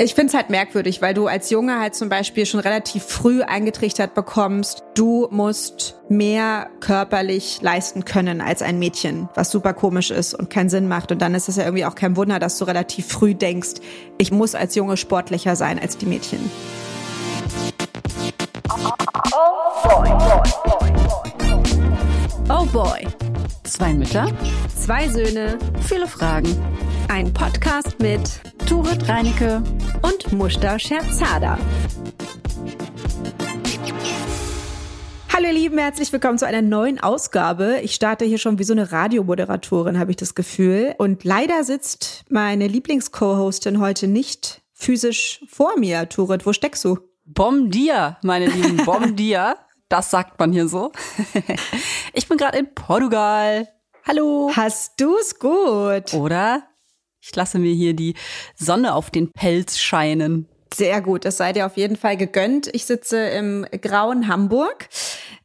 Ich finde es halt merkwürdig, weil du als Junge halt zum Beispiel schon relativ früh eingetrichtert bekommst, du musst mehr körperlich leisten können als ein Mädchen, was super komisch ist und keinen Sinn macht. Und dann ist es ja irgendwie auch kein Wunder, dass du relativ früh denkst, ich muss als Junge sportlicher sein als die Mädchen. Oh boy. Zwei Mütter, zwei Söhne, viele Fragen. Ein Podcast mit Turit Reinecke und Mushta Scherzada. Hallo ihr Lieben, herzlich willkommen zu einer neuen Ausgabe. Ich starte hier schon wie so eine Radiomoderatorin, habe ich das Gefühl. Und leider sitzt meine Lieblings-Co-Hostin heute nicht physisch vor mir. Turit, wo steckst du? Bom dia, meine Lieben, bom dia. Das sagt man hier so. Ich bin gerade in Portugal. Hallo. Hast du's gut? Oder? Ich lasse mir hier die Sonne auf den Pelz scheinen. Sehr gut, das sei dir auf jeden Fall gegönnt. Ich sitze im grauen Hamburg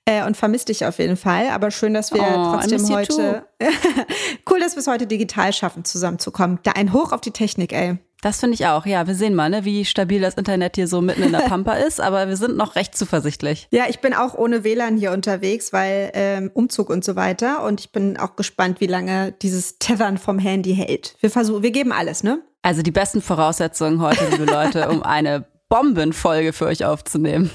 äh, und vermisse dich auf jeden Fall. Aber schön, dass wir Oh, trotzdem heute. cool, dass wir es heute digital schaffen, zusammenzukommen. Da ein Hoch auf die Technik, ey. Das finde ich auch. Ja, wir sehen mal, ne, wie stabil das Internet hier so mitten in der Pampa ist, aber wir sind noch recht zuversichtlich. Ja, ich bin auch ohne WLAN hier unterwegs, weil ähm, Umzug und so weiter. Und ich bin auch gespannt, wie lange dieses Tethern vom Handy hält. Wir versuchen, wir geben alles, ne? Also die besten Voraussetzungen heute, liebe Leute, um eine Bombenfolge für euch aufzunehmen.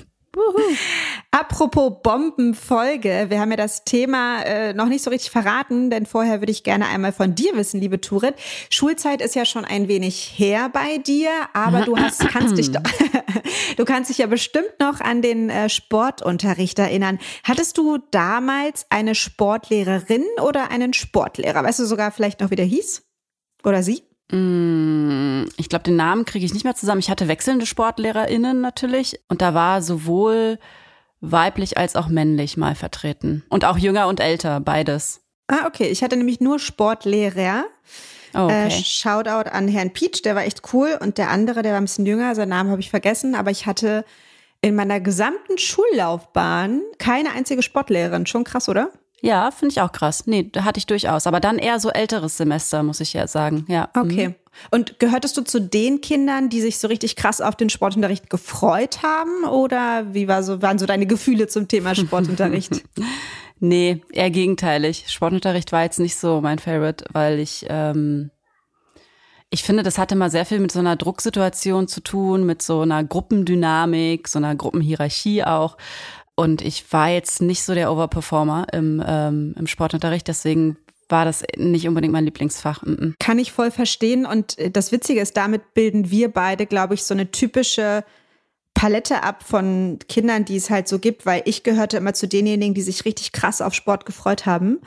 Apropos Bombenfolge, wir haben ja das Thema äh, noch nicht so richtig verraten, denn vorher würde ich gerne einmal von dir wissen, liebe Turit. Schulzeit ist ja schon ein wenig her bei dir, aber du hast, kannst dich doch, du kannst dich ja bestimmt noch an den äh, Sportunterricht erinnern. Hattest du damals eine Sportlehrerin oder einen Sportlehrer? Weißt du sogar vielleicht noch, wie der hieß? Oder sie? Mm, Ich glaube, den Namen kriege ich nicht mehr zusammen. Ich hatte wechselnde SportlehrerInnen natürlich und da war sowohl weiblich als auch männlich mal vertreten. Und auch jünger und älter, beides. Ah, okay. Ich hatte nämlich nur Sportlehrer. Oh, Äh, okay. Shoutout an Herrn Peach, der war echt cool. Und der andere, der war ein bisschen jünger, seinen Namen habe ich vergessen, aber ich hatte in meiner gesamten Schullaufbahn keine einzige Sportlehrerin. Schon krass, oder? Ja, finde ich auch krass. Nee, da hatte ich durchaus. Aber dann eher so älteres Semester, muss ich ja sagen. Ja. Okay. Mhm. Und gehörtest du zu den Kindern, die sich so richtig krass auf den Sportunterricht gefreut haben? Oder wie war so, waren so deine Gefühle zum Thema Sportunterricht? Nee, eher gegenteilig. Sportunterricht war jetzt nicht so mein Favorite, weil ich, ähm, ich finde, das hatte mal sehr viel mit so einer Drucksituation zu tun, mit so einer Gruppendynamik, so einer Gruppenhierarchie auch. Und ich war jetzt nicht so der Overperformer im, ähm, im Sportunterricht, deswegen war das nicht unbedingt mein Lieblingsfach. Mm -mm. Kann ich voll verstehen. Und äh, das Witzige ist, damit bilden wir beide, glaube ich, so eine typische Palette ab von Kindern, die es halt so gibt, weil ich gehörte immer zu denjenigen, die sich richtig krass auf Sport gefreut haben.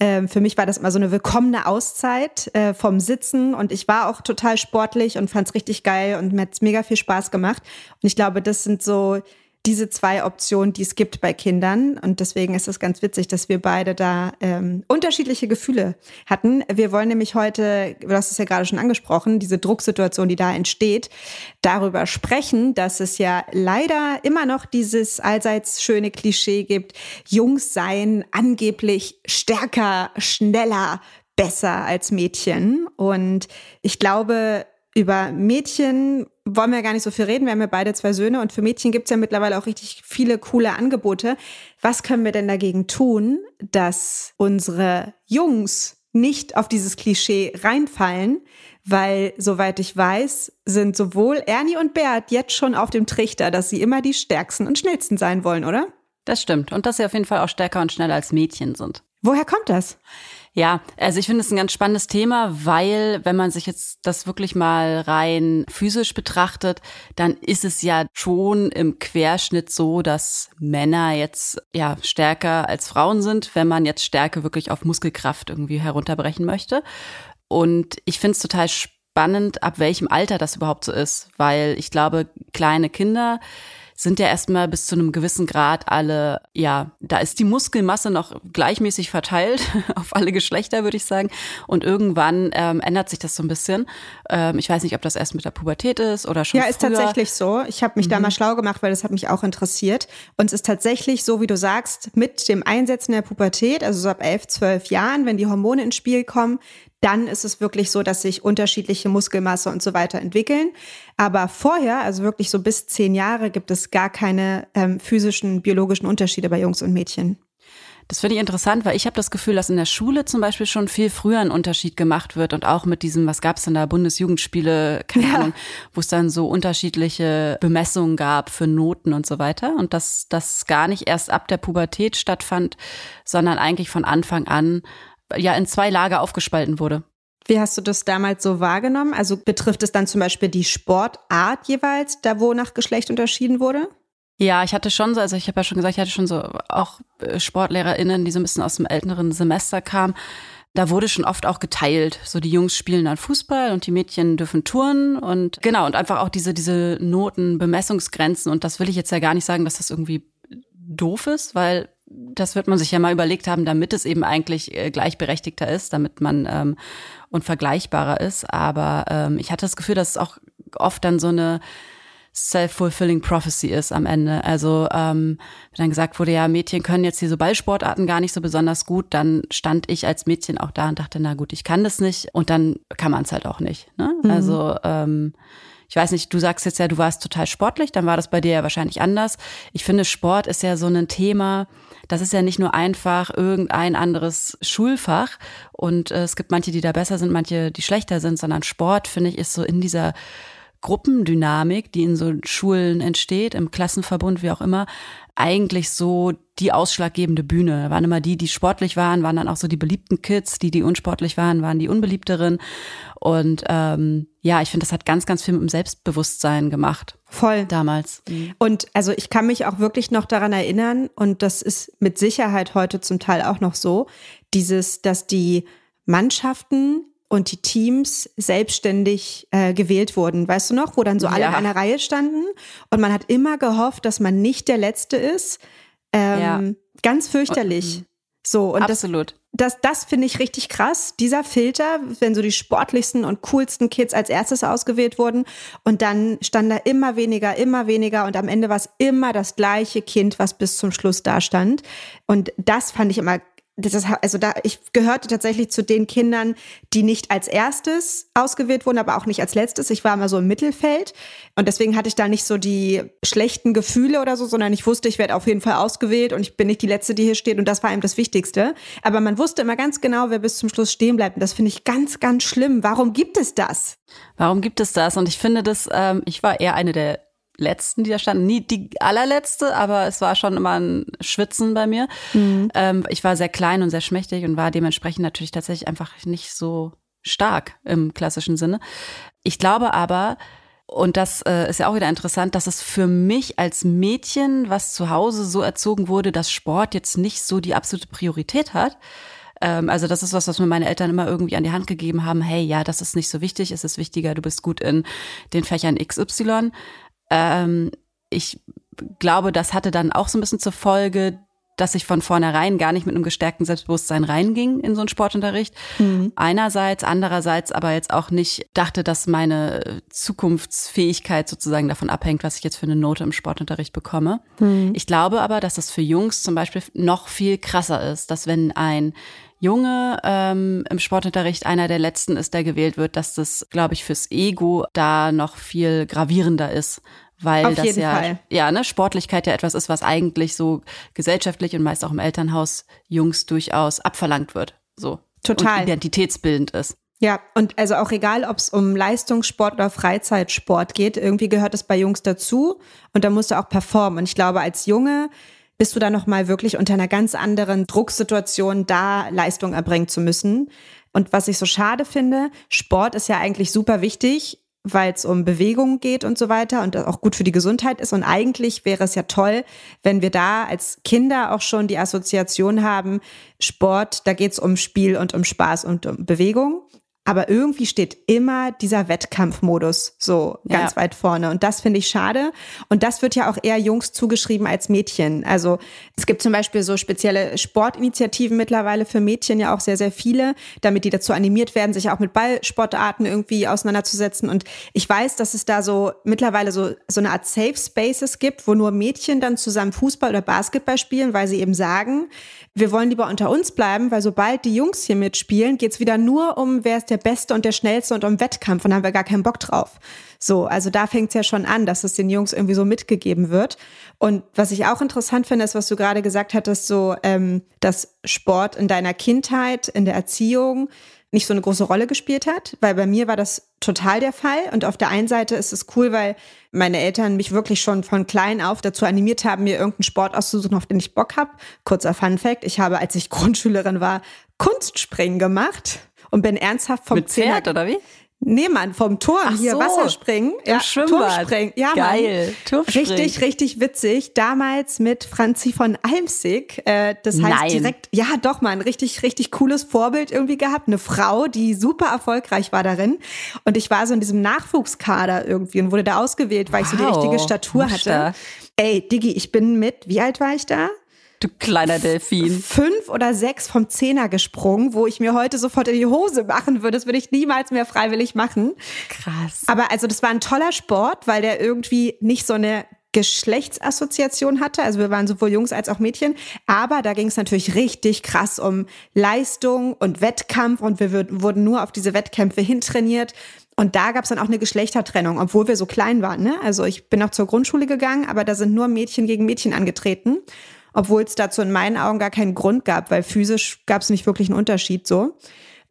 Ähm, für mich war das immer so eine willkommene Auszeit äh, vom Sitzen und ich war auch total sportlich und fand es richtig geil und mir hat es mega viel Spaß gemacht. Und ich glaube, das sind so diese zwei Optionen, die es gibt bei Kindern. Und deswegen ist es ganz witzig, dass wir beide da ähm, unterschiedliche Gefühle hatten. Wir wollen nämlich heute, du hast es ja gerade schon angesprochen, diese Drucksituation, die da entsteht, darüber sprechen, dass es ja leider immer noch dieses allseits schöne Klischee gibt, Jungs seien angeblich stärker, schneller, besser als Mädchen. Und ich glaube, über Mädchen wollen wir gar nicht so viel reden. Wir haben ja beide zwei Söhne und für Mädchen gibt's ja mittlerweile auch richtig viele coole Angebote. Was können wir denn dagegen tun, dass unsere Jungs nicht auf dieses Klischee reinfallen? Weil, soweit ich weiß, sind sowohl Ernie und Bert jetzt schon auf dem Trichter, dass sie immer die stärksten und schnellsten sein wollen, oder? Das stimmt. Und dass sie auf jeden Fall auch stärker und schneller als Mädchen sind. Woher kommt das? Ja, also ich finde es ein ganz spannendes Thema, weil wenn man sich jetzt das wirklich mal rein physisch betrachtet, dann ist es ja schon im Querschnitt so, dass Männer jetzt ja stärker als Frauen sind, wenn man jetzt Stärke wirklich auf Muskelkraft irgendwie herunterbrechen möchte. Und ich finde es total spannend, ab welchem Alter das überhaupt so ist, weil ich glaube, kleine Kinder sind ja erstmal bis zu einem gewissen Grad alle, ja, da ist die Muskelmasse noch gleichmäßig verteilt auf alle Geschlechter, würde ich sagen. Und irgendwann ähm, ändert sich das so ein bisschen. Ähm, ich weiß nicht, ob das erst mit der Pubertät ist oder schon Ja, ist früher. tatsächlich so. Ich habe mich da mal schlau gemacht, weil das hat mich auch interessiert. Und es ist tatsächlich so, wie du sagst, mit dem Einsetzen der Pubertät, also so ab elf, zwölf Jahren, wenn die Hormone ins Spiel kommen, dann ist es wirklich so, dass sich unterschiedliche Muskelmasse und so weiter entwickeln. Aber vorher, also wirklich so bis zehn Jahre, gibt es gar keine ähm, physischen, biologischen Unterschiede bei Jungs und Mädchen. Das finde ich interessant, weil ich habe das Gefühl, dass in der Schule zum Beispiel schon viel früher ein Unterschied gemacht wird und auch mit diesem, was gab es in der Bundesjugendspiele, keine ja. Ahnung, wo es dann so unterschiedliche Bemessungen gab für Noten und so weiter und dass das gar nicht erst ab der Pubertät stattfand, sondern eigentlich von Anfang an ja in zwei Lager aufgespalten wurde. Wie hast du das damals so wahrgenommen? Also betrifft es dann zum Beispiel die Sportart jeweils, da wo nach Geschlecht unterschieden wurde? Ja, ich hatte schon so, also ich habe ja schon gesagt, ich hatte schon so auch äh, SportlehrerInnen, die so ein bisschen aus dem älteren Semester kamen. Da wurde schon oft auch geteilt. So die Jungs spielen dann Fußball und die Mädchen dürfen touren und genau, und einfach auch diese, diese Noten, Bemessungsgrenzen. Und das will ich jetzt ja gar nicht sagen, dass das irgendwie doof ist, weil das wird man sich ja mal überlegt haben, damit es eben eigentlich äh, gleichberechtigter ist, damit man ähm, und vergleichbarer ist. Aber ähm, ich hatte das Gefühl, dass es auch oft dann so eine self-fulfilling prophecy ist am Ende. Also ähm, wenn dann gesagt wurde, ja, Mädchen können jetzt diese Ballsportarten gar nicht so besonders gut, dann stand ich als Mädchen auch da und dachte, na gut, ich kann das nicht und dann kann man es halt auch nicht. Ne? Mhm. Also ähm, ich weiß nicht, du sagst jetzt ja, du warst total sportlich, dann war das bei dir ja wahrscheinlich anders. Ich finde, Sport ist ja so ein Thema, das ist ja nicht nur einfach irgendein anderes Schulfach und äh, es gibt manche, die da besser sind, manche, die schlechter sind, sondern Sport, finde ich, ist so in dieser Gruppendynamik, die in so Schulen entsteht, im Klassenverbund, wie auch immer, eigentlich so die ausschlaggebende Bühne. Da waren immer die, die sportlich waren, waren dann auch so die beliebten Kids, die, die unsportlich waren, waren die unbeliebteren. Und ähm, ja, ich finde, das hat ganz, ganz viel mit dem Selbstbewusstsein gemacht. Voll. Damals. Mhm. Und also ich kann mich auch wirklich noch daran erinnern, und das ist mit Sicherheit heute zum Teil auch noch so, dieses, dass die Mannschaften und die Teams selbstständig äh, gewählt wurden. Weißt du noch, wo dann so alle ja. in einer Reihe standen und man hat immer gehofft, dass man nicht der Letzte ist. Ähm, ja. Ganz fürchterlich. Und, so und absolut. Das, das, das finde ich richtig krass. Dieser Filter, wenn so die sportlichsten und coolsten Kids als erstes ausgewählt wurden und dann stand da immer weniger, immer weniger und am Ende war es immer das gleiche Kind, was bis zum Schluss da stand. Und das fand ich immer das also da, ich gehörte tatsächlich zu den Kindern, die nicht als erstes ausgewählt wurden, aber auch nicht als letztes. Ich war immer so im Mittelfeld und deswegen hatte ich da nicht so die schlechten Gefühle oder so, sondern ich wusste, ich werde auf jeden Fall ausgewählt und ich bin nicht die Letzte, die hier steht und das war eben das Wichtigste. Aber man wusste immer ganz genau, wer bis zum Schluss stehen bleibt und das finde ich ganz, ganz schlimm. Warum gibt es das? Warum gibt es das? Und ich finde das, ähm, ich war eher eine der letzten, die da standen. Nie die allerletzte, aber es war schon immer ein Schwitzen bei mir. Mhm. Ähm, ich war sehr klein und sehr schmächtig und war dementsprechend natürlich tatsächlich einfach nicht so stark im klassischen Sinne. Ich glaube aber, und das äh, ist ja auch wieder interessant, dass es für mich als Mädchen, was zu Hause so erzogen wurde, dass Sport jetzt nicht so die absolute Priorität hat. Ähm, also das ist was, was mir meine Eltern immer irgendwie an die Hand gegeben haben. Hey, ja, das ist nicht so wichtig, es ist wichtiger, du bist gut in den Fächern XY. Ähm, ich glaube, das hatte dann auch so ein bisschen zur Folge, dass ich von vornherein gar nicht mit einem gestärkten Selbstbewusstsein reinging in so einen Sportunterricht. Mhm. Einerseits, andererseits aber jetzt auch nicht dachte, dass meine Zukunftsfähigkeit sozusagen davon abhängt, was ich jetzt für eine Note im Sportunterricht bekomme. Mhm. Ich glaube aber, dass das für Jungs zum Beispiel noch viel krasser ist, dass wenn ein Junge ähm, im Sportunterricht einer der letzten ist, der gewählt wird, dass das, glaube ich, fürs Ego da noch viel gravierender ist. Weil Auf das ja, Fall. ja, ne, Sportlichkeit ja etwas ist, was eigentlich so gesellschaftlich und meist auch im Elternhaus Jungs durchaus abverlangt wird. So. Total. Und identitätsbildend ist. Ja, und also auch egal, ob es um Leistungssport oder Freizeitsport geht, irgendwie gehört es bei Jungs dazu und da musst du auch performen. Und ich glaube, als Junge bist du da nochmal wirklich unter einer ganz anderen Drucksituation da Leistung erbringen zu müssen. Und was ich so schade finde, Sport ist ja eigentlich super wichtig, weil es um Bewegung geht und so weiter und auch gut für die Gesundheit ist. Und eigentlich wäre es ja toll, wenn wir da als Kinder auch schon die Assoziation haben, Sport, da geht es um Spiel und um Spaß und um Bewegung. Aber irgendwie steht immer dieser Wettkampfmodus so ganz ja. weit vorne. Und das finde ich schade. Und das wird ja auch eher Jungs zugeschrieben als Mädchen. Also es gibt zum Beispiel so spezielle Sportinitiativen mittlerweile für Mädchen ja auch sehr, sehr viele, damit die dazu animiert werden, sich auch mit Ballsportarten irgendwie auseinanderzusetzen. Und ich weiß, dass es da so mittlerweile so, so eine Art Safe Spaces gibt, wo nur Mädchen dann zusammen Fußball oder Basketball spielen, weil sie eben sagen, wir wollen lieber unter uns bleiben, weil sobald die Jungs hier mitspielen, geht's wieder nur um, wer ist der Beste und der Schnellste und um Wettkampf und haben wir gar keinen Bock drauf. So, also da fängt's ja schon an, dass es den Jungs irgendwie so mitgegeben wird. Und was ich auch interessant finde, ist, was du gerade gesagt hattest, so, ähm, dass Sport in deiner Kindheit, in der Erziehung, nicht so eine große Rolle gespielt hat, weil bei mir war das total der Fall. Und auf der einen Seite ist es cool, weil meine Eltern mich wirklich schon von klein auf dazu animiert haben, mir irgendeinen Sport auszusuchen, auf den ich Bock habe. Kurzer Fun Fact, ich habe, als ich Grundschülerin war, Kunstspringen gemacht und bin ernsthaft vom Mit Pferd, oder wie? Nee, Mann, vom Turm Ach hier so, Wasserspringen. Im ja, Schwimmbad. Turmspringen. Ja, Geil. Turmspringen. Richtig, richtig witzig. Damals mit Franzi von Almsig. Äh, das heißt Nein. direkt, ja doch, Mann, richtig, richtig cooles Vorbild irgendwie gehabt. Eine Frau, die super erfolgreich war darin. Und ich war so in diesem Nachwuchskader irgendwie und wurde da ausgewählt, weil wow. ich so die richtige Statur hatte. Ey, Diggi, ich bin mit, wie alt war ich da? Du kleiner Delfin. Fünf oder sechs vom Zehner gesprungen, wo ich mir heute sofort in die Hose machen würde. Das würde ich niemals mehr freiwillig machen. Krass. Aber also das war ein toller Sport, weil der irgendwie nicht so eine Geschlechtsassoziation hatte. Also wir waren sowohl Jungs als auch Mädchen. Aber da ging es natürlich richtig krass um Leistung und Wettkampf und wir wurden nur auf diese Wettkämpfe hintrainiert. Und da gab es dann auch eine Geschlechtertrennung, obwohl wir so klein waren. Ne? Also ich bin auch zur Grundschule gegangen, aber da sind nur Mädchen gegen Mädchen angetreten obwohl es dazu in meinen Augen gar keinen Grund gab, weil physisch gab es nicht wirklich einen Unterschied so.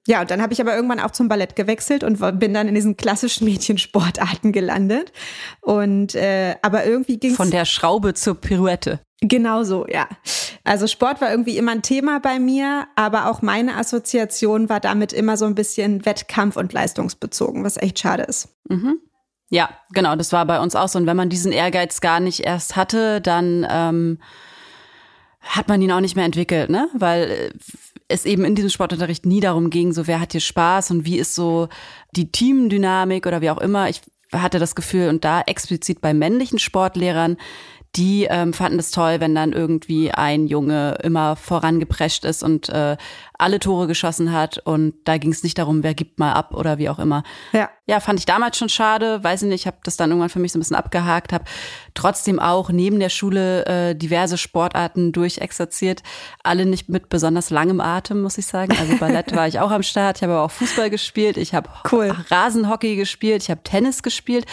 Ja, und dann habe ich aber irgendwann auch zum Ballett gewechselt und bin dann in diesen klassischen Mädchensportarten gelandet. Und äh, aber irgendwie ging von der Schraube zur Pirouette. Genau so, ja. Also Sport war irgendwie immer ein Thema bei mir, aber auch meine Assoziation war damit immer so ein bisschen Wettkampf und leistungsbezogen, was echt schade ist. Mhm. Ja, genau, das war bei uns auch so. Und wenn man diesen Ehrgeiz gar nicht erst hatte, dann ähm, hat man ihn auch nicht mehr entwickelt, ne? Weil äh, es eben in diesem Sportunterricht nie darum ging, so wer hat hier Spaß und wie ist so die Teamdynamik oder wie auch immer. Ich hatte das Gefühl und da explizit bei männlichen Sportlehrern, die ähm, fanden es toll, wenn dann irgendwie ein Junge immer vorangeprescht ist und äh, alle Tore geschossen hat und da ging es nicht darum, wer gibt mal ab oder wie auch immer. Ja, ja fand ich damals schon schade, weiß ich nicht, ich habe das dann irgendwann für mich so ein bisschen abgehakt, habe trotzdem auch neben der Schule äh, diverse Sportarten durchexerziert, alle nicht mit besonders langem Atem, muss ich sagen. Also Ballett war ich auch am Start, ich habe aber auch Fußball gespielt, ich habe cool. Rasenhockey gespielt, ich habe Tennis gespielt,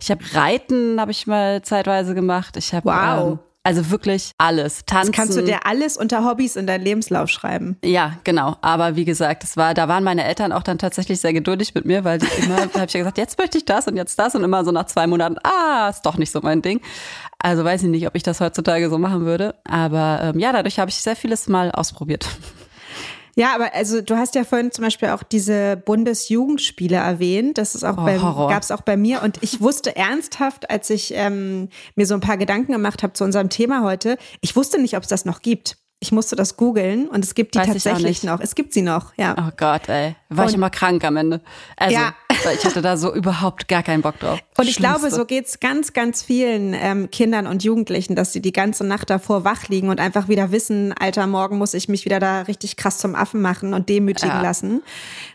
ich habe Reiten habe ich mal zeitweise gemacht, ich habe wow. ähm, also wirklich alles. Tanzen. Das kannst du dir alles unter Hobbys in deinen Lebenslauf schreiben. Ja, genau. Aber wie gesagt, es war, da waren meine Eltern auch dann tatsächlich sehr geduldig mit mir, weil die immer, habe ich ja gesagt, jetzt möchte ich das und jetzt das und immer so nach zwei Monaten, ah, ist doch nicht so mein Ding. Also weiß ich nicht, ob ich das heutzutage so machen würde. Aber ähm, ja, dadurch habe ich sehr vieles mal ausprobiert. Ja, aber also du hast ja vorhin zum Beispiel auch diese Bundesjugendspiele erwähnt. Das ist auch oh, bei, gab's auch bei mir. Und ich wusste ernsthaft, als ich ähm, mir so ein paar Gedanken gemacht habe zu unserem Thema heute, ich wusste nicht, ob es das noch gibt. Ich musste das googeln und es gibt die Weiß tatsächlich noch. Es gibt sie noch, ja. Oh Gott, ey. War und, ich immer krank am Ende. Also, ja. Ich hatte da so überhaupt gar keinen Bock drauf. Und ich Schlimmste. glaube, so geht's ganz, ganz vielen ähm, Kindern und Jugendlichen, dass sie die ganze Nacht davor wach liegen und einfach wieder wissen, Alter, morgen muss ich mich wieder da richtig krass zum Affen machen und demütigen ja. lassen.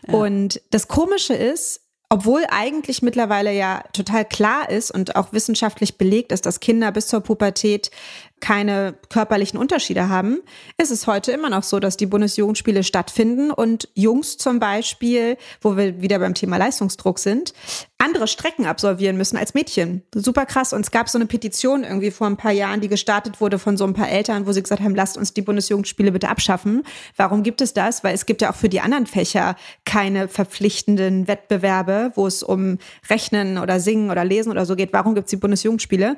Ja. Und das Komische ist, obwohl eigentlich mittlerweile ja total klar ist und auch wissenschaftlich belegt ist, dass Kinder bis zur Pubertät keine körperlichen Unterschiede haben, ist es heute immer noch so, dass die Bundesjugendspiele stattfinden und Jungs zum Beispiel, wo wir wieder beim Thema Leistungsdruck sind, andere Strecken absolvieren müssen als Mädchen. Super krass. Und es gab so eine Petition irgendwie vor ein paar Jahren, die gestartet wurde von so ein paar Eltern, wo sie gesagt haben, lasst uns die Bundesjugendspiele bitte abschaffen. Warum gibt es das? Weil es gibt ja auch für die anderen Fächer keine verpflichtenden Wettbewerbe, wo es um Rechnen oder Singen oder Lesen oder so geht. Warum gibt es die Bundesjugendspiele?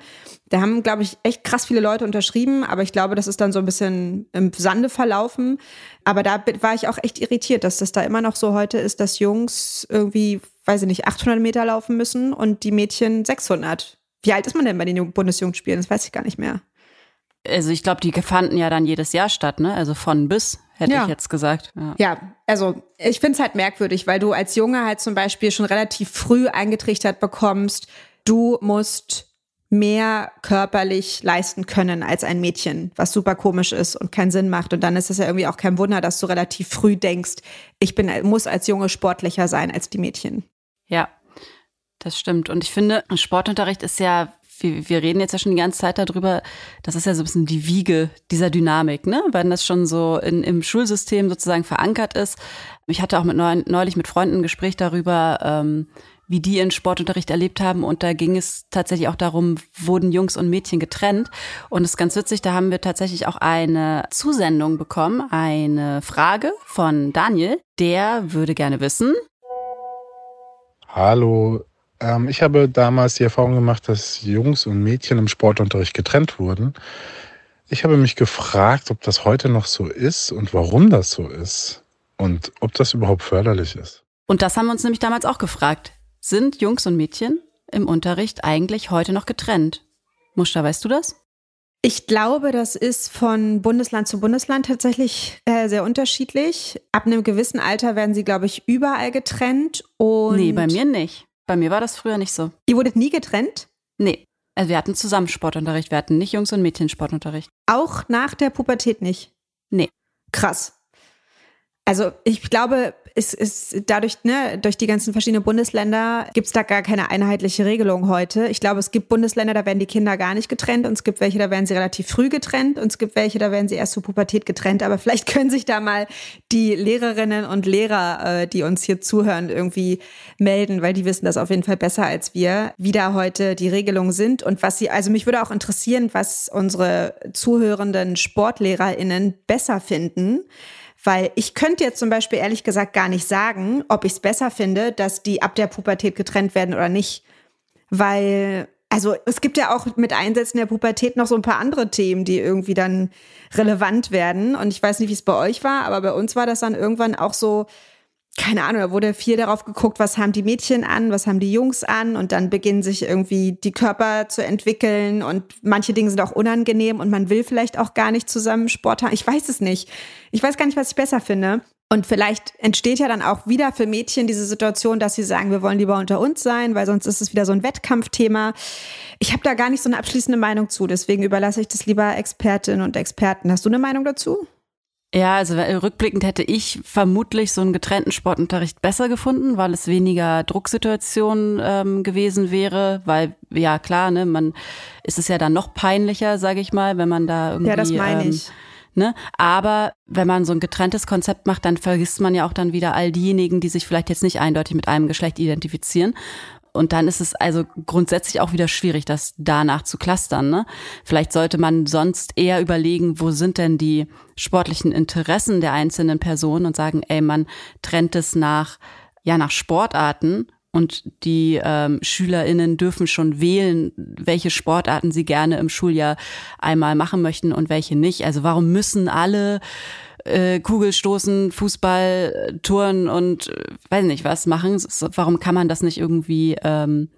Da haben, glaube ich, echt krass viele Leute unterschrieben, aber ich glaube, das ist dann so ein bisschen im Sande verlaufen. Aber da war ich auch echt irritiert, dass das da immer noch so heute ist, dass Jungs irgendwie, weiß ich nicht, 800 Meter laufen müssen und die Mädchen 600. Wie alt ist man denn bei den Bundesjugendspielen? Das weiß ich gar nicht mehr. Also ich glaube, die fanden ja dann jedes Jahr statt, ne? Also von bis, hätte Ja. ich jetzt gesagt. Ja. Ja, also ich finde es halt merkwürdig, weil du als Junge halt zum Beispiel schon relativ früh eingetrichtert bekommst, du musst mehr körperlich leisten können als ein Mädchen, was super komisch ist und keinen Sinn macht. Und dann ist es ja irgendwie auch kein Wunder, dass du relativ früh denkst, ich bin, muss als Junge sportlicher sein als die Mädchen. Ja, das stimmt. Und ich finde, Sportunterricht ist ja, wir, wir reden jetzt ja schon die ganze Zeit darüber, das ist ja so ein bisschen die Wiege dieser Dynamik, ne? Wenn das schon so in, im Schulsystem sozusagen verankert ist. Ich hatte auch mit neu, neulich mit Freunden ein Gespräch darüber, ähm, wie die ihren Sportunterricht erlebt haben. Und da ging es tatsächlich auch darum, wurden Jungs und Mädchen getrennt. Und es ist ganz witzig, da haben wir tatsächlich auch eine Zusendung bekommen, eine Frage von Daniel. Der würde gerne wissen, Hallo. Ähm, ich habe damals die Erfahrung gemacht, dass Jungs und Mädchen im Sportunterricht getrennt wurden. Ich habe mich gefragt, ob das heute noch so ist und warum das so ist und ob das überhaupt förderlich ist. Und das haben wir uns nämlich damals auch gefragt. Sind Jungs und Mädchen im Unterricht eigentlich heute noch getrennt? Muster, weißt du das? Ich glaube, das ist von Bundesland zu Bundesland tatsächlich äh, sehr unterschiedlich. Ab einem gewissen Alter werden sie, glaube ich, überall getrennt. Und nee, bei mir nicht. Bei mir war das früher nicht so. Ihr wurdet nie getrennt? Nee. Also wir hatten zusammen Sportunterricht, wir hatten nicht Jungs und Mädchen Sportunterricht. Auch nach der Pubertät nicht? Nee. Krass. Also ich glaube, es ist dadurch, ne, durch die ganzen verschiedenen Bundesländer gibt es da gar keine einheitliche Regelung heute. Ich glaube, es gibt Bundesländer, da werden die Kinder gar nicht getrennt und es gibt welche, da werden sie relativ früh getrennt und es gibt welche, da werden sie erst zur Pubertät getrennt. Aber vielleicht können sich da mal die Lehrerinnen und Lehrer, äh, die uns hier zuhören, irgendwie melden, weil die wissen das auf jeden Fall besser als wir, wie da heute die Regelungen sind und was sie, also mich würde auch interessieren, was unsere zuhörenden SportlehrerInnen besser finden. Weil ich könnte jetzt zum Beispiel ehrlich gesagt gar nicht sagen, ob ich es besser finde, dass die ab der Pubertät getrennt werden oder nicht. Weil, also es gibt ja auch mit Einsätzen der Pubertät noch so ein paar andere Themen, die irgendwie dann relevant werden. Und ich weiß nicht, wie es bei euch war, aber bei uns war das dann irgendwann auch so, keine Ahnung, da wurde viel darauf geguckt, was haben die Mädchen an, was haben die Jungs an und dann beginnen sich irgendwie die Körper zu entwickeln und manche Dinge sind auch unangenehm und man will vielleicht auch gar nicht zusammen Sport haben. Ich weiß es nicht. Ich weiß gar nicht, was ich besser finde. Und vielleicht entsteht ja dann auch wieder für Mädchen diese Situation, dass sie sagen, wir wollen lieber unter uns sein, weil sonst ist es wieder so ein Wettkampfthema. Ich habe da gar nicht so eine abschließende Meinung zu, deswegen überlasse ich das lieber Expertinnen und Experten. Hast du eine Meinung dazu? Ja, also rückblickend hätte ich vermutlich so einen getrennten Sportunterricht besser gefunden, weil es weniger Drucksituation ähm, gewesen wäre, weil ja klar, ne, man ist es ja dann noch peinlicher, sage ich mal, wenn man da irgendwie Ja, das meine ähm, ich. Ne? Aber wenn man so ein getrenntes Konzept macht, dann vergisst man ja auch dann wieder all diejenigen, die sich vielleicht jetzt nicht eindeutig mit einem Geschlecht identifizieren. Und dann ist es also grundsätzlich auch wieder schwierig, das danach zu clustern. Ne? Vielleicht sollte man sonst eher überlegen, wo sind denn die sportlichen Interessen der einzelnen Personen und sagen, ey, man trennt es nach, ja, nach Sportarten und die ähm, SchülerInnen dürfen schon wählen, welche Sportarten sie gerne im Schuljahr einmal machen möchten und welche nicht. Also warum müssen alle äh, Kugelstoßen, Fußball, Touren und äh, weiß nicht was machen? Warum kann man das nicht irgendwie ähm,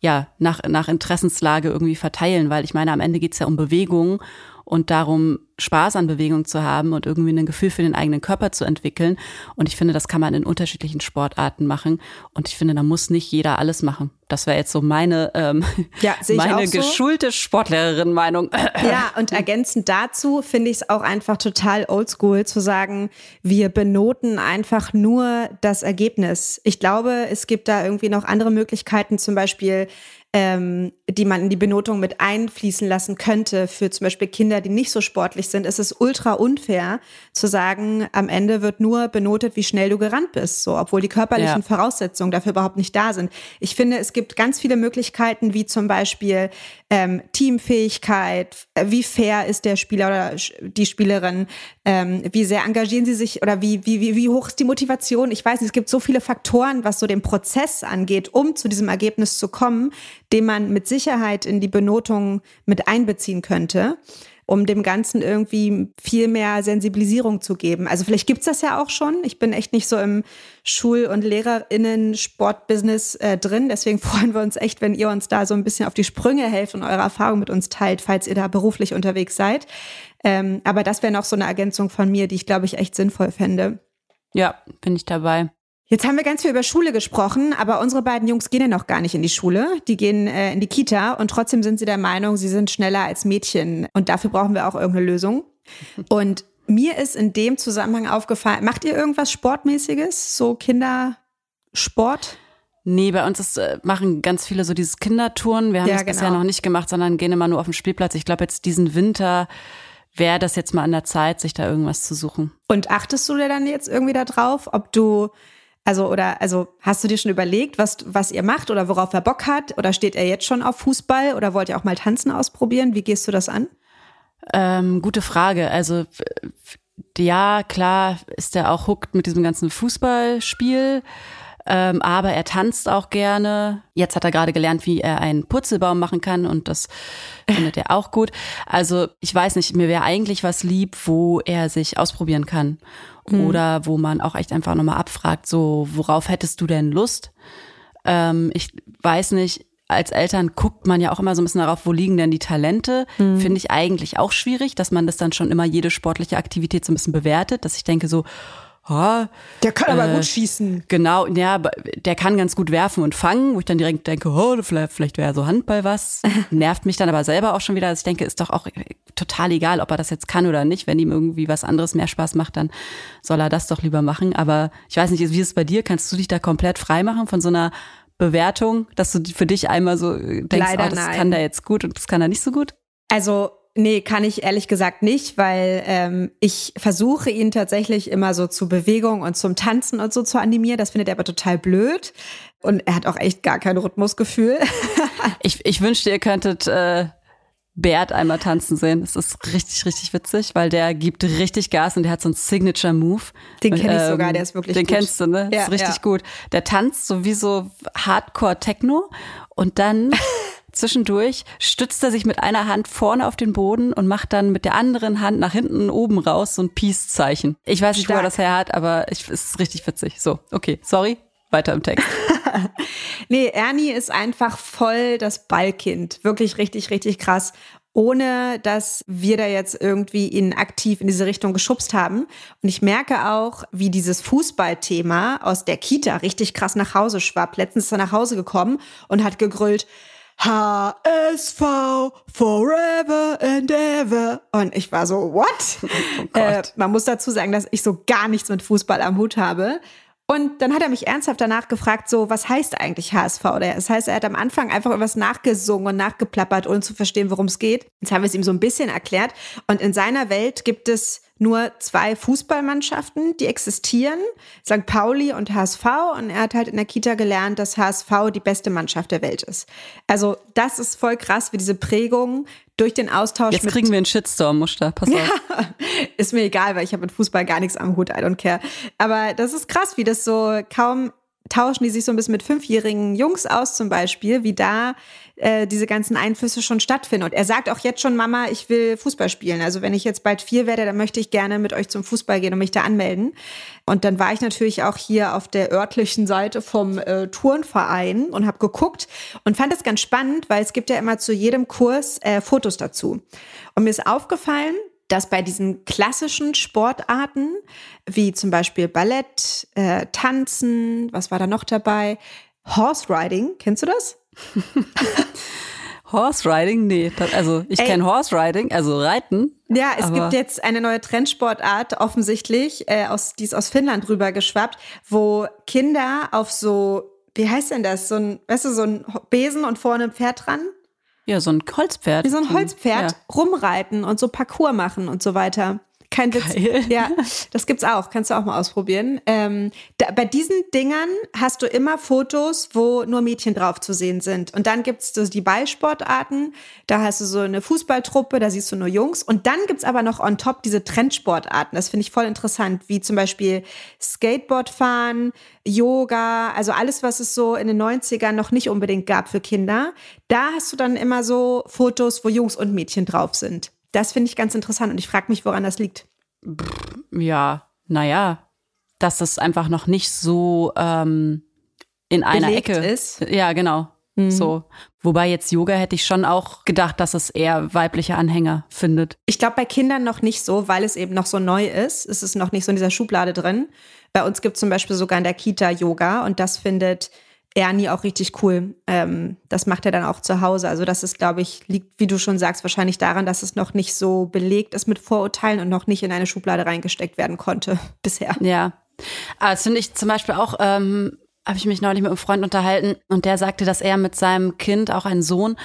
ja nach nach Interessenslage irgendwie verteilen? Weil ich meine, am Ende geht's ja um Bewegung und darum, Spaß an Bewegung zu haben und irgendwie ein Gefühl für den eigenen Körper zu entwickeln. Und ich finde, das kann man in unterschiedlichen Sportarten machen. Und ich finde, da muss nicht jeder alles machen. Das wäre jetzt so meine, ähm, Ja, meine auch so. geschulte Sportlehrerin-Meinung. Ja, und ergänzend dazu finde ich es auch einfach total oldschool zu sagen, wir benoten einfach nur das Ergebnis. Ich glaube, es gibt da irgendwie noch andere Möglichkeiten, zum Beispiel ähm, die man in die Benotung mit einfließen lassen könnte für zum Beispiel Kinder, die nicht so sportlich sind. Es ist ultra unfair zu sagen, am Ende wird nur benotet, wie schnell du gerannt bist, so, obwohl die körperlichen Ja. Voraussetzungen dafür überhaupt nicht da sind. Ich finde, es gibt ganz viele Möglichkeiten, wie zum Beispiel ähm, Teamfähigkeit, äh, wie fair ist der Spieler oder die Spielerin, ähm, wie sehr engagieren sie sich oder wie, wie, wie, wie hoch ist die Motivation? Ich weiß nicht, es gibt so viele Faktoren, was so den Prozess angeht, um zu diesem Ergebnis zu kommen, den man mit Sicherheit in die Benotung mit einbeziehen könnte. um dem Ganzen irgendwie viel mehr Sensibilisierung zu geben. Also vielleicht gibt's das ja auch schon. Ich bin echt nicht so im Schul- und Lehrerinnen-Sportbusiness äh, drin. Deswegen freuen wir uns echt, wenn ihr uns da so ein bisschen auf die Sprünge helft und eure Erfahrungen mit uns teilt, falls ihr da beruflich unterwegs seid. Ähm, aber das wäre noch so eine Ergänzung von mir, die ich, glaube ich, echt sinnvoll fände. Ja, bin ich dabei. Jetzt haben wir ganz viel über Schule gesprochen, aber unsere beiden Jungs gehen ja noch gar nicht in die Schule. Die gehen äh, in die Kita und trotzdem sind sie der Meinung, sie sind schneller als Mädchen. Und dafür brauchen wir auch irgendeine Lösung. Und mir ist in dem Zusammenhang aufgefallen, macht ihr irgendwas Sportmäßiges? So Kindersport? Nee, bei uns ist, äh, machen ganz viele so dieses Kindertouren. Wir haben Ja, das bisher genau. noch nicht gemacht, sondern gehen immer nur auf den Spielplatz. Ich glaube, jetzt diesen Winter wäre das jetzt mal an der Zeit, sich da irgendwas zu suchen. Und achtest du dir dann jetzt irgendwie da drauf, ob du, also, oder, also, hast du dir schon überlegt, was, was ihr macht oder worauf er Bock hat? Oder steht er jetzt schon auf Fußball oder wollt ihr auch mal tanzen ausprobieren? Wie gehst du das an? Ähm, gute Frage. Also ja, klar ist er auch hooked mit diesem ganzen Fußballspiel. Ähm, aber er tanzt auch gerne. Jetzt hat er gerade gelernt, wie er einen Purzelbaum machen kann und das findet er auch gut. Also ich weiß nicht, mir wäre eigentlich was lieb, wo er sich ausprobieren kann. Oder wo man auch echt einfach nochmal abfragt, so, worauf hättest du denn Lust? Ähm, ich weiß nicht, als Eltern guckt man ja auch immer so ein bisschen darauf, wo liegen denn die Talente. Finde ich eigentlich auch schwierig, dass man das dann schon immer jede sportliche Aktivität so ein bisschen bewertet, dass ich denke so, ah, Der kann aber gut schießen. genau, ja, der kann ganz gut werfen und fangen, wo ich dann direkt denke, oh, vielleicht, vielleicht wäre so Handball was. Nervt mich dann aber selber auch schon wieder, dass ich denke, ist doch auch total egal, ob er das jetzt kann oder nicht. Wenn ihm irgendwie was anderes mehr Spaß macht, dann soll er das doch lieber machen. Aber ich weiß nicht, wie ist es bei dir? Kannst du dich da komplett frei machen von so einer Bewertung, dass du für dich einmal so denkst, Leider oh, das nein. kann der jetzt gut und das kann er nicht so gut? Also, nee, kann ich ehrlich gesagt nicht, weil ähm, ich versuche ihn tatsächlich immer so zu Bewegung und zum Tanzen und so zu animieren. Das findet er aber total blöd. Und er hat auch echt gar kein Rhythmusgefühl. Ich, ich wünschte, ihr könntet äh, Bert einmal tanzen sehen. Das ist richtig, richtig witzig, weil der gibt richtig Gas und der hat so einen Signature-Move. Den kenn ich Ähm, sogar, der ist wirklich Den gut. kennst du, ne? Ja, ist richtig ja. gut. Der tanzt sowieso Hardcore-Techno und dann zwischendurch stützt er sich mit einer Hand vorne auf den Boden und macht dann mit der anderen Hand nach hinten oben raus so ein Peace-Zeichen. Ich weiß nicht, wo er das her hat, aber ich, es ist richtig witzig. So, okay, sorry. Weiter im Text. Nee, Ernie ist einfach voll das Ballkind. Wirklich richtig, richtig krass. Ohne dass wir da jetzt irgendwie ihn aktiv in diese Richtung geschubst haben. Und ich merke auch, wie dieses Fußballthema aus der Kita richtig krass nach Hause schwappt. Letztens ist er nach Hause gekommen und hat gegrüllt, HSV forever and ever. Und ich war so, what? äh, man muss dazu sagen, dass ich so gar nichts mit Fußball am Hut habe. Und dann hat er mich ernsthaft danach gefragt, so, was heißt eigentlich HSV? Das heißt, er hat am Anfang einfach irgendwas nachgesungen und nachgeplappert, ohne zu verstehen, worum es geht. Jetzt haben wir es ihm so ein bisschen erklärt. Und in seiner Welt gibt es nur zwei Fußballmannschaften, die existieren, St. Pauli und HSV. Und er hat halt in der Kita gelernt, dass HSV die beste Mannschaft der Welt ist. Also das ist voll krass, wie diese Prägung durch den Austausch Jetzt kriegen wir einen Shitstorm, Muster. Pass auf. ist mir egal, weil ich habe mit Fußball gar nichts am Hut, I don't care. Aber das ist krass, wie das so kaum tauschen die sich so ein bisschen mit fünfjährigen Jungs aus zum Beispiel, wie da äh, diese ganzen Einflüsse schon stattfinden. Und er sagt auch jetzt schon, Mama, ich will Fußball spielen. Also wenn ich jetzt bald vier werde, dann möchte ich gerne mit euch zum Fußball gehen und mich da anmelden. Und dann war ich natürlich auch hier auf der örtlichen Seite vom äh, Turnverein und habe geguckt und fand das ganz spannend, weil es gibt ja immer zu jedem Kurs äh, Fotos dazu. Und mir ist aufgefallen, dass bei diesen klassischen Sportarten, wie zum Beispiel Ballett, äh, Tanzen, was war da noch dabei? Horse Riding, kennst du das? Horse Riding? Nee, das, also ich kenne Horse Riding, also Reiten. Ja, es gibt jetzt eine neue Trendsportart, offensichtlich, äh, aus, die ist aus Finnland rübergeschwappt, wo Kinder auf so, wie heißt denn das? So ein, weißt du, so ein Besen und vorne ein Pferd dran? Ja, so ein Holzpferd. Wie so ein Holzpferd Ja. rumreiten und so Parcours machen und so weiter. Kein Witz. Geil. Ja, das gibt's auch. Kannst du auch mal ausprobieren. Ähm, da, bei diesen Dingern hast du immer Fotos, wo nur Mädchen drauf zu sehen sind. Und dann gibt's so die Ballsportarten. Da hast du so eine Fußballtruppe, da siehst du nur Jungs. Und dann gibt's aber noch on top diese Trendsportarten. Das finde ich voll interessant, wie zum Beispiel Skateboardfahren, Yoga, also alles, was es so in den 90ern noch nicht unbedingt gab für Kinder. Da hast du dann immer so Fotos, wo Jungs und Mädchen drauf sind. Das finde ich ganz interessant und ich frage mich, woran das liegt. Ja, naja, dass es einfach noch nicht so ähm, in einer Belegt Ecke ist. Ja, genau. Mhm. So. Wobei jetzt Yoga hätte ich schon auch gedacht, dass es eher weibliche Anhänger findet. Ich glaube bei Kindern noch nicht so, weil es eben noch so neu ist. Es ist noch nicht so in dieser Schublade drin. Bei uns gibt es zum Beispiel sogar in der Kita Yoga und das findet Ernie auch richtig cool. Ähm, das macht er dann auch zu Hause. Also das ist, glaube ich, liegt, wie du schon sagst, wahrscheinlich daran, dass es noch nicht so belegt ist mit Vorurteilen und noch nicht in eine Schublade reingesteckt werden konnte bisher. Ja. Aber das finde ich zum Beispiel auch, ähm, habe ich mich neulich mit einem Freund unterhalten und der sagte, dass er mit seinem Kind, auch einen Sohn,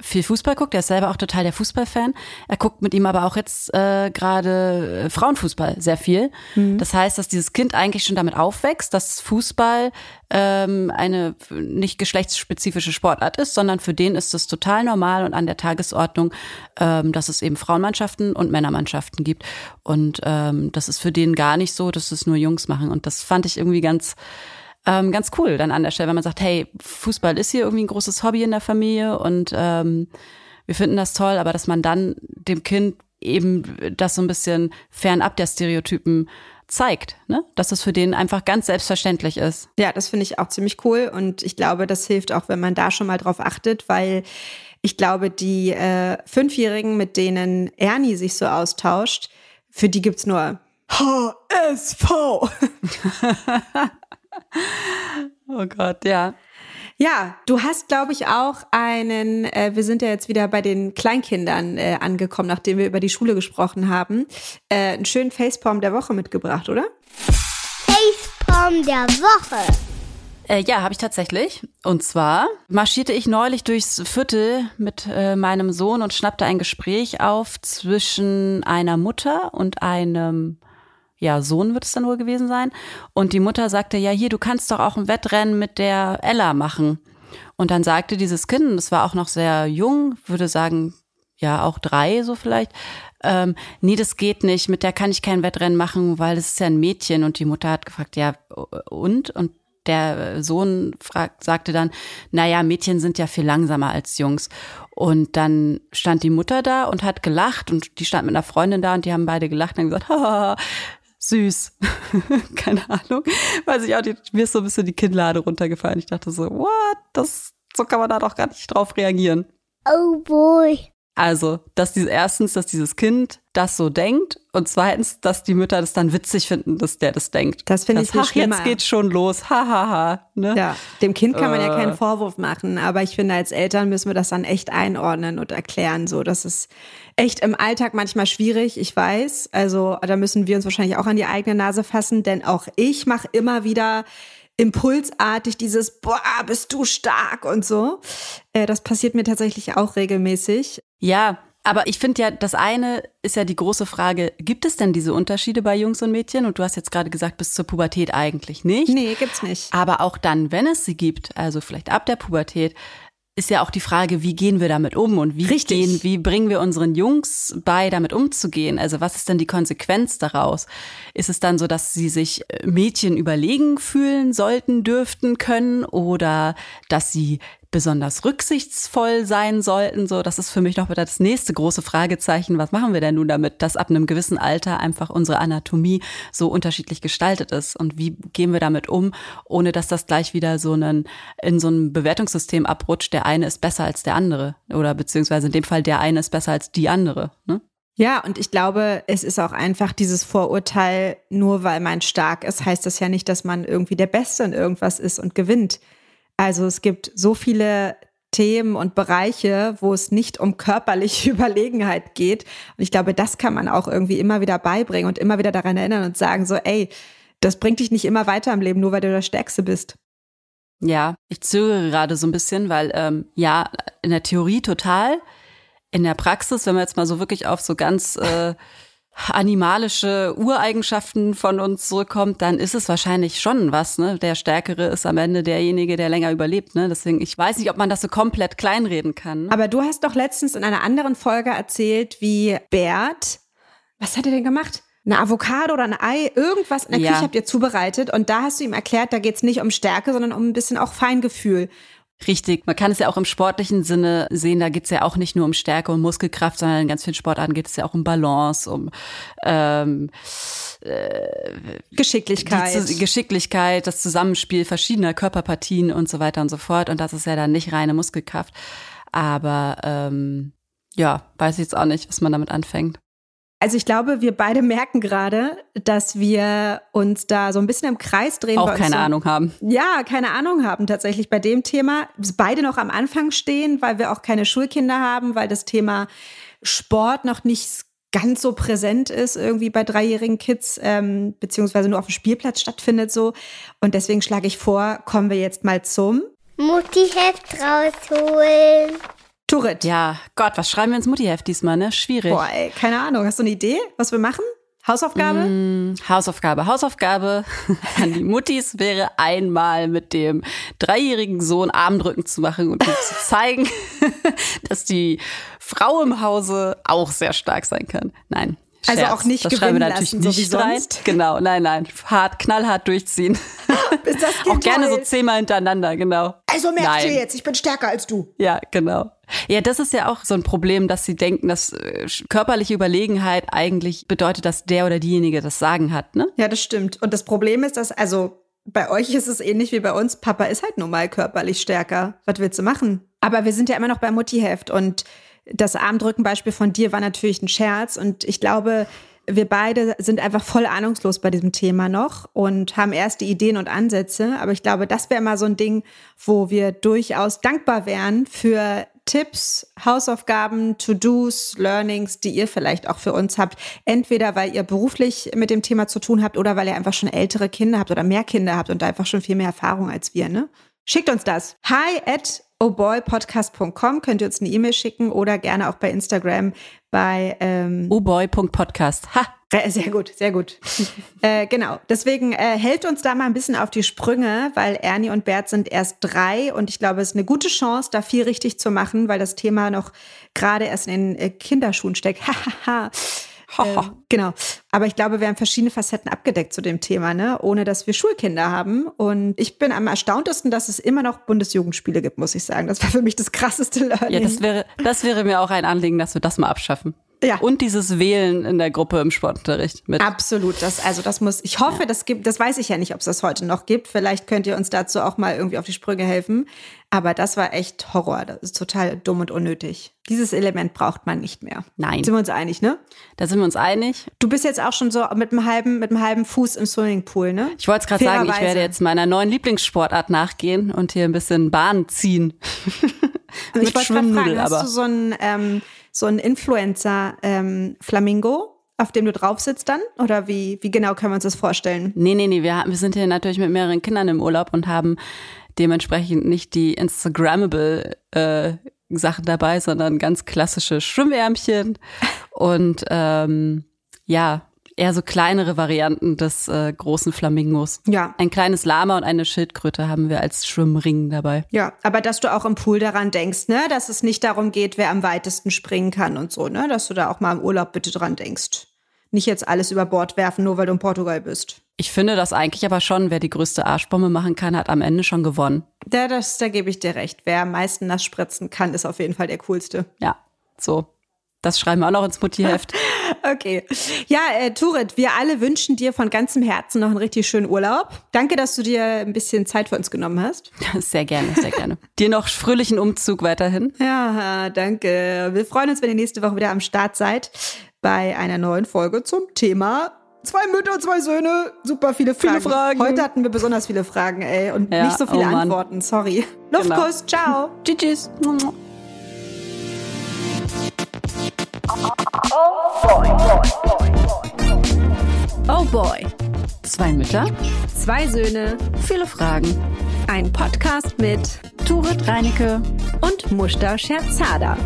viel Fußball guckt. Er ist selber auch total der Fußballfan. Er guckt mit ihm aber auch jetzt äh, gerade äh, Frauenfußball sehr viel. Das heißt, dass dieses Kind eigentlich schon damit aufwächst, dass Fußball ähm, eine nicht geschlechtsspezifische Sportart ist, sondern für den ist es total normal und an der Tagesordnung, ähm, dass es eben Frauenmannschaften und Männermannschaften gibt. Und ähm, das ist für den gar nicht so, dass es nur Jungs machen. Und das fand ich irgendwie ganz ähm, ganz cool dann an der Stelle, wenn man sagt, hey, Fußball ist hier irgendwie ein großes Hobby in der Familie und ähm, wir finden das toll, aber dass man dann dem Kind eben das so ein bisschen fernab der Stereotypen zeigt, ne? dass es für den einfach ganz selbstverständlich ist. Ja, das finde ich auch ziemlich cool und ich glaube, das hilft auch, wenn man da schon mal drauf achtet, weil ich glaube, die äh, Fünfjährigen, mit denen Ernie sich so austauscht, für die gibt's nur HSV. Oh Gott, ja. Ja, du hast, glaube ich, auch einen, äh, wir sind ja jetzt wieder bei den Kleinkindern äh, angekommen, nachdem wir über die Schule gesprochen haben, äh, einen schönen Facepalm der Woche mitgebracht, oder? Facepalm der Woche. Äh, ja, habe ich tatsächlich. Und zwar marschierte ich neulich durchs Viertel mit äh, meinem Sohn und schnappte ein Gespräch auf zwischen einer Mutter und einem ja, Sohn wird es dann wohl gewesen sein. Und die Mutter sagte, ja, hier, du kannst doch auch ein Wettrennen mit der Ella machen. Und dann sagte dieses Kind, das war auch noch sehr jung, würde sagen, ja, auch drei so vielleicht, ähm, nee, das geht nicht, mit der kann ich kein Wettrennen machen, weil das ist ja ein Mädchen. Und die Mutter hat gefragt, ja, und? Und der Sohn frag, sagte dann, naja, Mädchen sind ja viel langsamer als Jungs. Und dann stand die Mutter da und hat gelacht und die stand mit einer Freundin da und die haben beide gelacht und gesagt, haha, süß. Keine Ahnung. Weiß ich auch nicht, mir ist so ein bisschen die Kinnlade runtergefallen. Ich dachte so, what? Das, so kann man da doch gar nicht drauf reagieren. Oh boy. Also, dass die, erstens, dass dieses Kind das so denkt und zweitens, dass die Mütter das dann witzig finden, dass der das denkt. Das finde ich Ach, jetzt geht's schon los. Hahaha. Ha, ha, ne? Ja, dem Kind kann man ja Äh. keinen Vorwurf machen, aber ich finde, als Eltern müssen wir das dann echt einordnen und erklären. So, das ist echt im Alltag manchmal schwierig, ich weiß. Also da müssen wir uns wahrscheinlich auch an die eigene Nase fassen, denn auch ich mache immer wieder impulsartig dieses Boah, bist du stark und so. Äh, das passiert mir tatsächlich auch regelmäßig. Ja, aber ich finde ja, das eine ist ja die große Frage, gibt es denn diese Unterschiede bei Jungs und Mädchen? Und du hast jetzt gerade gesagt, bis zur Pubertät eigentlich nicht. Nee, gibt's nicht. Aber auch dann, wenn es sie gibt, also vielleicht ab der Pubertät, ist ja auch die Frage, wie gehen wir damit um und wie Richtig. gehen, wie bringen wir unseren Jungs bei, damit umzugehen? Also was ist denn die Konsequenz daraus? Ist es dann so, dass sie sich äh, Mädchen überlegen fühlen sollten, dürften, können oder dass sie besonders rücksichtsvoll sein sollten? So, das ist für mich noch wieder das nächste große Fragezeichen. Was machen wir denn nun damit, dass ab einem gewissen Alter einfach unsere Anatomie so unterschiedlich gestaltet ist? Und wie gehen wir damit um, ohne dass das gleich wieder so einen, in so ein Bewertungssystem abrutscht, der eine ist besser als der andere? Oder beziehungsweise in dem Fall der eine ist besser als die andere, ne? Ja, und ich glaube, es ist auch einfach dieses Vorurteil, nur weil man stark ist, heißt das ja nicht, dass man irgendwie der Beste in irgendwas ist und gewinnt. Also es gibt so viele Themen und Bereiche, wo es nicht um körperliche Überlegenheit geht. Und ich glaube, das kann man auch irgendwie immer wieder beibringen und immer wieder daran erinnern und sagen so, ey, das bringt dich nicht immer weiter im Leben, nur weil du der Stärkste bist. Ja, ich zögere gerade so ein bisschen, weil ähm, ja, in der Theorie total. In der Praxis, wenn wir jetzt mal so wirklich auf so ganz äh, animalische Ureigenschaften von uns zurückkommt, dann ist es wahrscheinlich schon was, ne? Der Stärkere ist am Ende derjenige, der länger überlebt, ne? Deswegen, ich weiß nicht, ob man das so komplett kleinreden kann. Aber du hast doch letztens in einer anderen Folge erzählt, wie Bert, was hat er denn gemacht? Eine Avocado oder ein Ei, irgendwas in der Ja. Küche habt ihr zubereitet und da hast du ihm erklärt, da geht's nicht um Stärke, sondern um ein bisschen auch Feingefühl. Richtig. Man kann es ja auch im sportlichen Sinne sehen, da geht es ja auch nicht nur um Stärke und Muskelkraft, sondern in ganz vielen Sportarten geht es ja auch um Balance, um ähm, äh, Geschicklichkeit. Geschicklichkeit, das Zusammenspiel verschiedener Körperpartien und so weiter und so fort. Und das ist ja dann nicht reine Muskelkraft. Aber ähm, ja, weiß ich jetzt auch nicht, was man damit anfängt. Also ich glaube, wir beide merken gerade, dass wir uns da so ein bisschen im Kreis drehen. Auch keine so, Ahnung haben. Ja, keine Ahnung haben tatsächlich bei dem Thema. Beide noch am Anfang stehen, weil wir auch keine Schulkinder haben, weil das Thema Sport noch nicht ganz so präsent ist irgendwie bei dreijährigen Kids, ähm, beziehungsweise nur auf dem Spielplatz stattfindet so. Und deswegen schlage ich vor, kommen wir jetzt mal zum Mutti-Heft rausholen. Turit. Ja, Gott, was schreiben wir ins Muttiheft diesmal, ne? Schwierig. Boah, ey, keine Ahnung. Hast du eine Idee, was wir machen? Hausaufgabe? Mm, Hausaufgabe. Hausaufgabe an die Muttis wäre einmal mit dem dreijährigen Sohn Armdrücken zu machen und ihm zu zeigen, dass die Frau im Hause auch sehr stark sein kann. Nein. Also Scherz. Also auch nicht das gewinnen lassen, so wie sonst. Rein. Genau, nein, nein. Hart, knallhart durchziehen. Bis das kind auch gerne so zehnmal hintereinander, genau. Also merkst du jetzt, ich bin stärker als du. Ja, genau. Ja, das ist ja auch so ein Problem, dass sie denken, dass äh, körperliche Überlegenheit eigentlich bedeutet, dass der oder diejenige das Sagen hat, ne? Ja, das stimmt. Und das Problem ist, dass, also bei euch ist es ähnlich wie bei uns. Papa ist halt nun mal körperlich stärker. Was willst du machen? Aber wir sind ja immer noch bei Muttiheft und das Armdrückenbeispiel von dir war natürlich ein Scherz und ich glaube, wir beide sind einfach voll ahnungslos bei diesem Thema noch und haben erste Ideen und Ansätze. Aber ich glaube, das wäre mal so ein Ding, wo wir durchaus dankbar wären für Tipps, Hausaufgaben, To-Dos, Learnings, die ihr vielleicht auch für uns habt. Entweder weil ihr beruflich mit dem Thema zu tun habt oder weil ihr einfach schon ältere Kinder habt oder mehr Kinder habt und einfach schon viel mehr Erfahrung als wir, ne? Schickt uns das. Hi at ohboypodcast.com könnt ihr uns eine E-Mail schicken oder gerne auch bei Instagram bei ähm, ohboy.podcast. Ha! Sehr gut, sehr gut. äh, genau. Deswegen äh, hält uns da mal ein bisschen auf die Sprünge, weil Ernie und Bert sind erst drei und ich glaube, es ist eine gute Chance, da viel richtig zu machen, weil das Thema noch gerade erst in den äh, Kinderschuhen steckt. Hahaha. Ähm, genau. Aber ich glaube, wir haben verschiedene Facetten abgedeckt zu dem Thema, ne? ohne dass wir Schulkinder haben. Und ich bin am erstauntesten, dass es immer noch Bundesjugendspiele gibt, muss ich sagen. Das war für mich das krasseste Learning. Ja, das wäre, das wäre mir auch ein Anliegen, dass wir das mal abschaffen. Ja. Und dieses Wählen in der Gruppe im Sportunterricht mit. Absolut. Das, also das muss, ich hoffe, ja. das gibt, das weiß ich ja nicht, ob es das heute noch gibt. Vielleicht könnt ihr uns dazu auch mal irgendwie auf die Sprünge helfen. Aber das war echt Horror. Das ist total dumm und unnötig. Dieses Element braucht man nicht mehr. Nein. Sind wir uns einig, ne? Da sind wir uns einig. Du bist jetzt auch schon so mit einem halben, mit einem halben Fuß im Swimmingpool, ne? Ich wollte es gerade sagen, ich werde jetzt meiner neuen Lieblingssportart nachgehen und hier ein bisschen Bahn ziehen. ich wollte gerade fragen, hast du so ein, ähm, so ein Influencer-Flamingo, ähm, auf dem du drauf sitzt dann? Oder wie, wie genau können wir uns das vorstellen? Nee, nee, nee. Wir, wir sind hier natürlich mit mehreren Kindern im Urlaub und haben dementsprechend nicht die Instagrammable äh, Sachen dabei, sondern ganz klassische Schwimmärmchen und ähm, ja, eher so kleinere Varianten des äh, großen Flamingos. Ja. Ein kleines Lama und eine Schildkröte haben wir als Schwimmring dabei. Ja, aber dass du auch im Pool daran denkst, ne, dass es nicht darum geht, wer am weitesten springen kann und so, ne, dass du da auch mal im Urlaub bitte dran denkst. Nicht jetzt alles über Bord werfen, nur weil du in Portugal bist. Ich finde das eigentlich aber schon, wer die größte Arschbombe machen kann, hat am Ende schon gewonnen. Ja, das, da gebe ich dir recht. Wer am meisten nass spritzen kann, ist auf jeden Fall der coolste. Ja, so. Das schreiben wir auch noch ins Muttiheft. okay. Ja, äh, Turit, wir alle wünschen dir von ganzem Herzen noch einen richtig schönen Urlaub. Danke, dass du dir ein bisschen Zeit für uns genommen hast. Sehr gerne, sehr gerne. dir noch fröhlichen Umzug weiterhin. Ja, danke. Wir freuen uns, wenn ihr nächste Woche wieder am Start seid bei einer neuen Folge zum Thema Zwei Mütter, zwei Söhne, super viele Fragen. Viele Fragen. Heute hatten wir besonders viele Fragen, ey, und ja, nicht so viele oh Antworten, sorry. Luftkuss, genau. ciao. Tschüss. Oh boy. Zwei Mütter, zwei Söhne, viele Fragen. Ein Podcast mit Turit Reinecke und Mushta Scherzada.